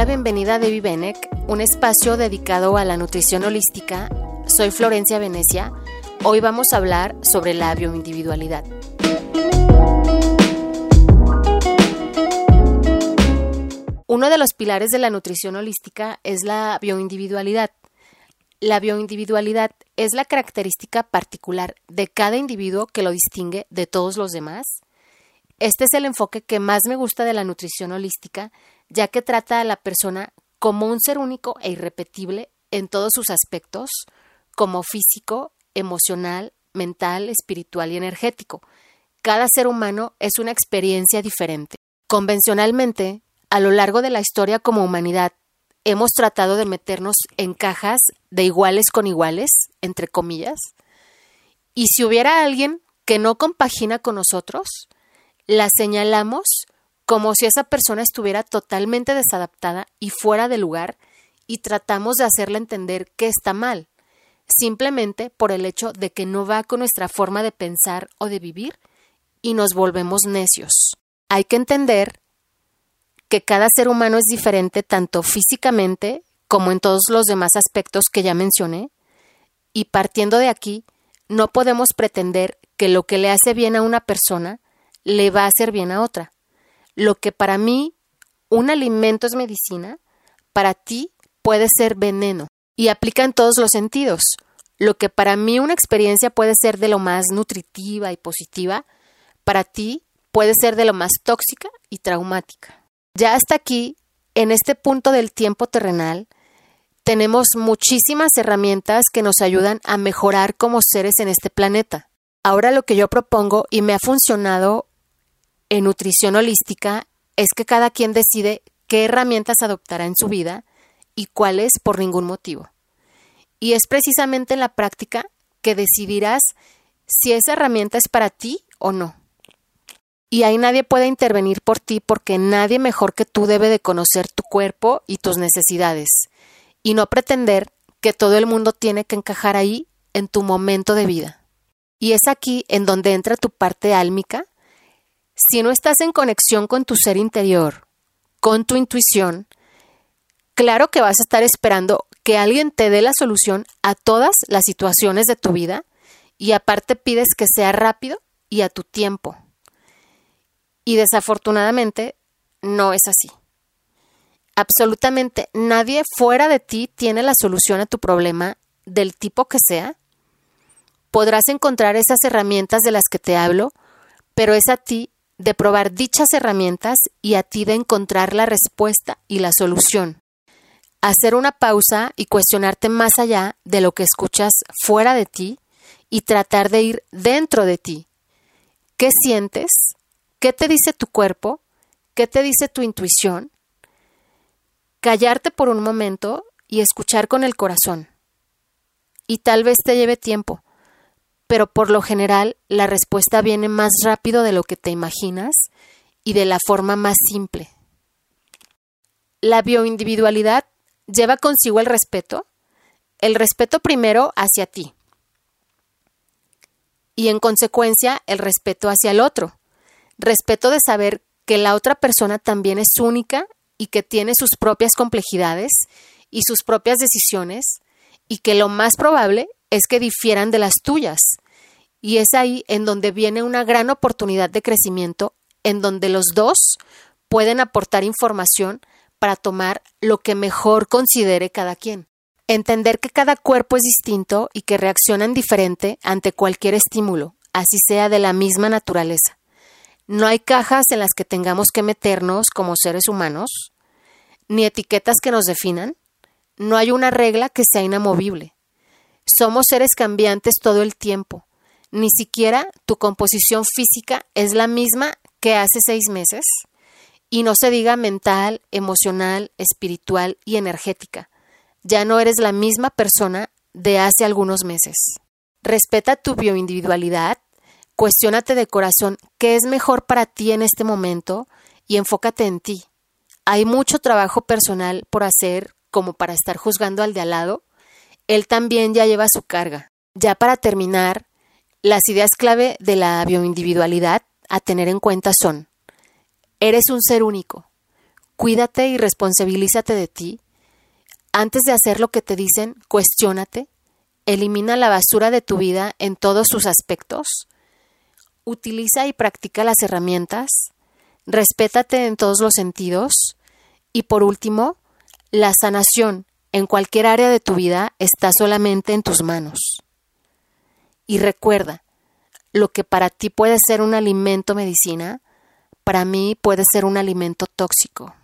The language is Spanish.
la bienvenida a Debbie Benek, un espacio dedicado a la nutrición holística. Soy Florencia Venecia. Hoy vamos a hablar sobre la bioindividualidad. Uno de los pilares de la nutrición holística es la bioindividualidad. La bioindividualidad es la característica particular de cada individuo que lo distingue de todos los demás. Este es el enfoque que más me gusta de la nutrición holística, ya que trata a la persona como un ser único e irrepetible en todos sus aspectos, como físico, emocional, mental, espiritual y energético. Cada ser humano es una experiencia diferente. Convencionalmente, a lo largo de la historia como humanidad, hemos tratado de meternos en cajas de iguales con iguales, entre comillas, y si hubiera alguien que no compagina con nosotros, la señalamos como si esa persona estuviera totalmente desadaptada y fuera de lugar y tratamos de hacerle entender que está mal, simplemente por el hecho de que no va con nuestra forma de pensar o de vivir y nos volvemos necios. Hay que entender que cada ser humano es diferente tanto físicamente como en todos los demás aspectos que ya mencioné, y partiendo de aquí, no podemos pretender que lo que le hace bien a una persona le va a hacer bien a otra. Lo que para mí un alimento es medicina, para ti puede ser veneno y aplica en todos los sentidos. Lo que para mí una experiencia puede ser de lo más nutritiva y positiva, para ti puede ser de lo más tóxica y traumática. Ya hasta aquí, en este punto del tiempo terrenal, tenemos muchísimas herramientas que nos ayudan a mejorar como seres en este planeta. Ahora lo que yo propongo y me ha funcionado en nutrición holística es que cada quien decide qué herramientas adoptará en su vida y cuáles por ningún motivo. Y es precisamente en la práctica que decidirás si esa herramienta es para ti o no. Y ahí nadie puede intervenir por ti porque nadie mejor que tú debe de conocer tu cuerpo y tus necesidades y no pretender que todo el mundo tiene que encajar ahí en tu momento de vida. Y es aquí en donde entra tu parte álmica si no estás en conexión con tu ser interior, con tu intuición, claro que vas a estar esperando que alguien te dé la solución a todas las situaciones de tu vida y aparte pides que sea rápido y a tu tiempo. Y desafortunadamente no es así. Absolutamente nadie fuera de ti tiene la solución a tu problema del tipo que sea. Podrás encontrar esas herramientas de las que te hablo, pero es a ti de probar dichas herramientas y a ti de encontrar la respuesta y la solución. Hacer una pausa y cuestionarte más allá de lo que escuchas fuera de ti y tratar de ir dentro de ti. ¿Qué sientes? ¿Qué te dice tu cuerpo? ¿Qué te dice tu intuición? Callarte por un momento y escuchar con el corazón. Y tal vez te lleve tiempo, pero por lo general la respuesta viene más rápido de lo que te imaginas y de la forma más simple. La bioindividualidad lleva consigo el respeto, el respeto primero hacia ti y en consecuencia el respeto hacia el otro, respeto de saber que la otra persona también es única y que tiene sus propias complejidades y sus propias decisiones y que lo más probable es que difieran de las tuyas. Y es ahí en donde viene una gran oportunidad de crecimiento, en donde los dos pueden aportar información para tomar lo que mejor considere cada quien. Entender que cada cuerpo es distinto y que reaccionan diferente ante cualquier estímulo, así sea de la misma naturaleza. No hay cajas en las que tengamos que meternos como seres humanos, ni etiquetas que nos definan. No hay una regla que sea inamovible. Somos seres cambiantes todo el tiempo. Ni siquiera tu composición física es la misma que hace seis meses. Y no se diga mental, emocional, espiritual y energética. Ya no eres la misma persona de hace algunos meses. Respeta tu bioindividualidad, cuestiónate de corazón qué es mejor para ti en este momento y enfócate en ti. Hay mucho trabajo personal por hacer como para estar juzgando al de al lado él también ya lleva su carga. Ya para terminar, las ideas clave de la bioindividualidad a tener en cuenta son, eres un ser único. Cuídate y responsabilízate de ti. Antes de hacer lo que te dicen, cuestiónate. Elimina la basura de tu vida en todos sus aspectos. Utiliza y practica las herramientas. Respétate en todos los sentidos. Y por último, la sanación en cualquier área de tu vida está solamente en tus manos. Y recuerda, lo que para ti puede ser un alimento medicina, para mí puede ser un alimento tóxico.